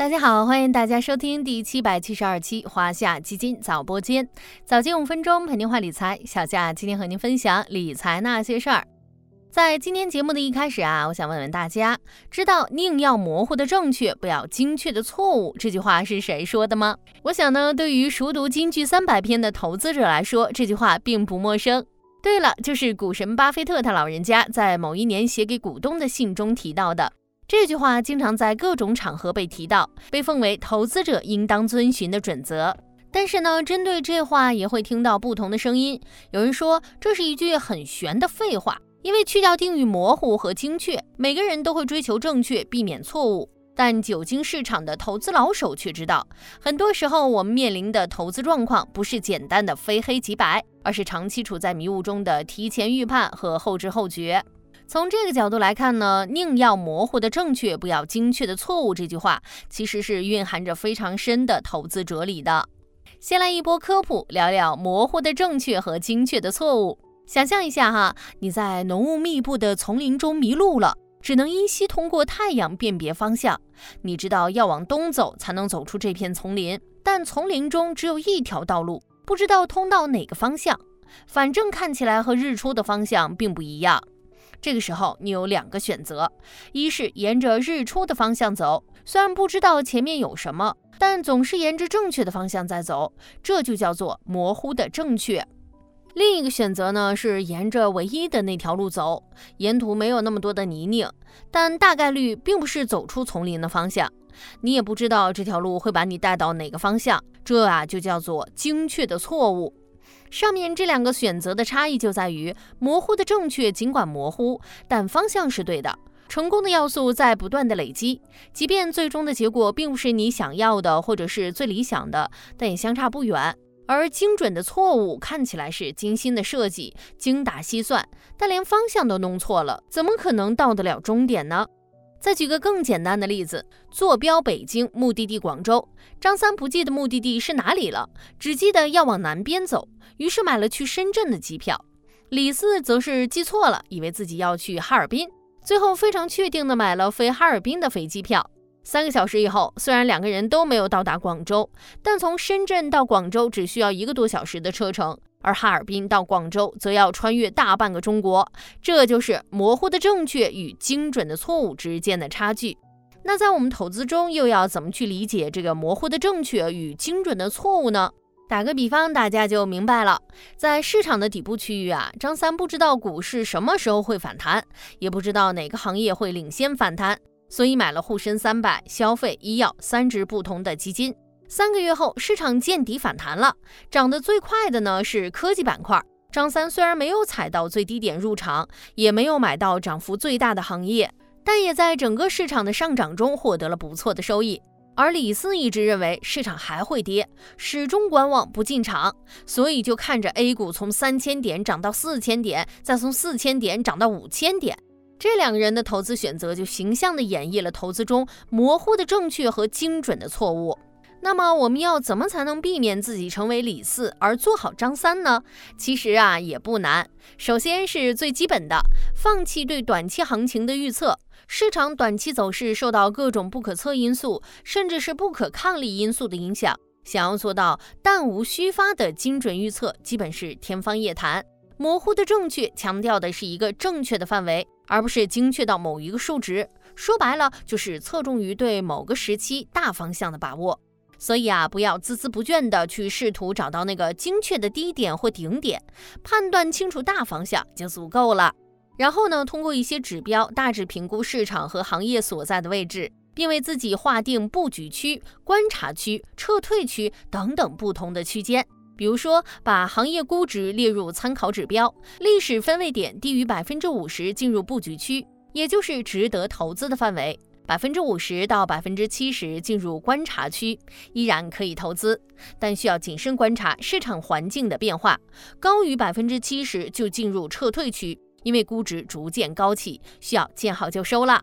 大家好，欢迎大家收听第七百七十二期华夏基金早播间，早间五分钟陪您话理财。小夏今天和您分享理财那些事儿。在今天节目的一开始啊，我想问问大家，知道“宁要模糊的正确，不要精确的错误”这句话是谁说的吗？我想呢，对于熟读金句三百篇的投资者来说，这句话并不陌生。对了，就是股神巴菲特他老人家在某一年写给股东的信中提到的。这句话经常在各种场合被提到，被奉为投资者应当遵循的准则。但是呢，针对这话也会听到不同的声音。有人说这是一句很玄的废话，因为去掉定语模糊和精确，每个人都会追求正确，避免错误。但久经市场的投资老手却知道，很多时候我们面临的投资状况不是简单的非黑即白，而是长期处在迷雾中的提前预判和后知后觉。从这个角度来看呢，宁要模糊的正确，不要精确的错误。这句话其实是蕴含着非常深的投资哲理的。先来一波科普，聊聊模糊的正确和精确的错误。想象一下哈，你在浓雾密布的丛林中迷路了，只能依稀通过太阳辨别方向。你知道要往东走才能走出这片丛林，但丛林中只有一条道路，不知道通到哪个方向。反正看起来和日出的方向并不一样。这个时候，你有两个选择：一是沿着日出的方向走，虽然不知道前面有什么，但总是沿着正确的方向在走，这就叫做模糊的正确；另一个选择呢，是沿着唯一的那条路走，沿途没有那么多的泥泞，但大概率并不是走出丛林的方向，你也不知道这条路会把你带到哪个方向，这啊就叫做精确的错误。上面这两个选择的差异就在于，模糊的正确尽管模糊，但方向是对的。成功的要素在不断的累积，即便最终的结果并不是你想要的，或者是最理想的，但也相差不远。而精准的错误看起来是精心的设计、精打细算，但连方向都弄错了，怎么可能到得了终点呢？再举个更简单的例子，坐标北京，目的地广州。张三不记得目的地是哪里了，只记得要往南边走，于是买了去深圳的机票。李四则是记错了，以为自己要去哈尔滨，最后非常确定的买了飞哈尔滨的飞机票。三个小时以后，虽然两个人都没有到达广州，但从深圳到广州只需要一个多小时的车程。而哈尔滨到广州则要穿越大半个中国，这就是模糊的正确与精准的错误之间的差距。那在我们投资中，又要怎么去理解这个模糊的正确与精准的错误呢？打个比方，大家就明白了。在市场的底部区域啊，张三不知道股市什么时候会反弹，也不知道哪个行业会领先反弹，所以买了沪深三百、消费、医药三只不同的基金。三个月后，市场见底反弹了，涨得最快的呢是科技板块。张三虽然没有踩到最低点入场，也没有买到涨幅最大的行业，但也在整个市场的上涨中获得了不错的收益。而李四一直认为市场还会跌，始终观望不进场，所以就看着 A 股从三千点涨到四千点，再从四千点涨到五千点。这两个人的投资选择就形象地演绎了投资中模糊的正确和精准的错误。那么我们要怎么才能避免自己成为李四而做好张三呢？其实啊也不难，首先是最基本的，放弃对短期行情的预测。市场短期走势受到各种不可测因素，甚至是不可抗力因素的影响，想要做到弹无虚发的精准预测，基本是天方夜谭。模糊的正确强调的是一个正确的范围，而不是精确到某一个数值。说白了就是侧重于对某个时期大方向的把握。所以啊，不要孜孜不倦地去试图找到那个精确的低点或顶点，判断清楚大方向就足够了。然后呢，通过一些指标大致评估市场和行业所在的位置，并为自己划定布局区、观察区、撤退区等等不同的区间。比如说，把行业估值列入参考指标，历史分位点低于百分之五十进入布局区，也就是值得投资的范围。百分之五十到百分之七十进入观察区，依然可以投资，但需要谨慎观察市场环境的变化。高于百分之七十就进入撤退区，因为估值逐渐高起，需要见好就收了。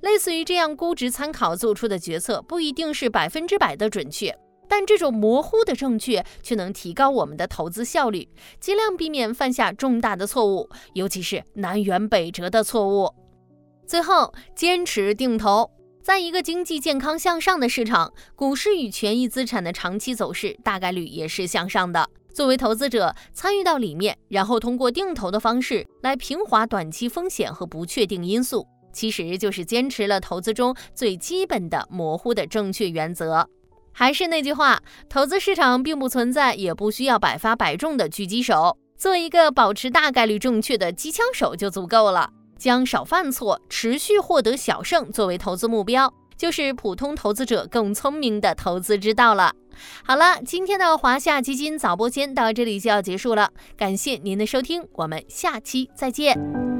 类似于这样估值参考做出的决策，不一定是百分之百的准确，但这种模糊的正确却能提高我们的投资效率，尽量避免犯下重大的错误，尤其是南辕北辙的错误。最后，坚持定投。在一个经济健康向上的市场，股市与权益资产的长期走势大概率也是向上的。作为投资者，参与到里面，然后通过定投的方式来平滑短期风险和不确定因素，其实就是坚持了投资中最基本的模糊的正确原则。还是那句话，投资市场并不存在，也不需要百发百中的狙击手，做一个保持大概率正确的机枪手就足够了。将少犯错、持续获得小胜作为投资目标，就是普通投资者更聪明的投资之道了。好了，今天的华夏基金早播间到这里就要结束了，感谢您的收听，我们下期再见。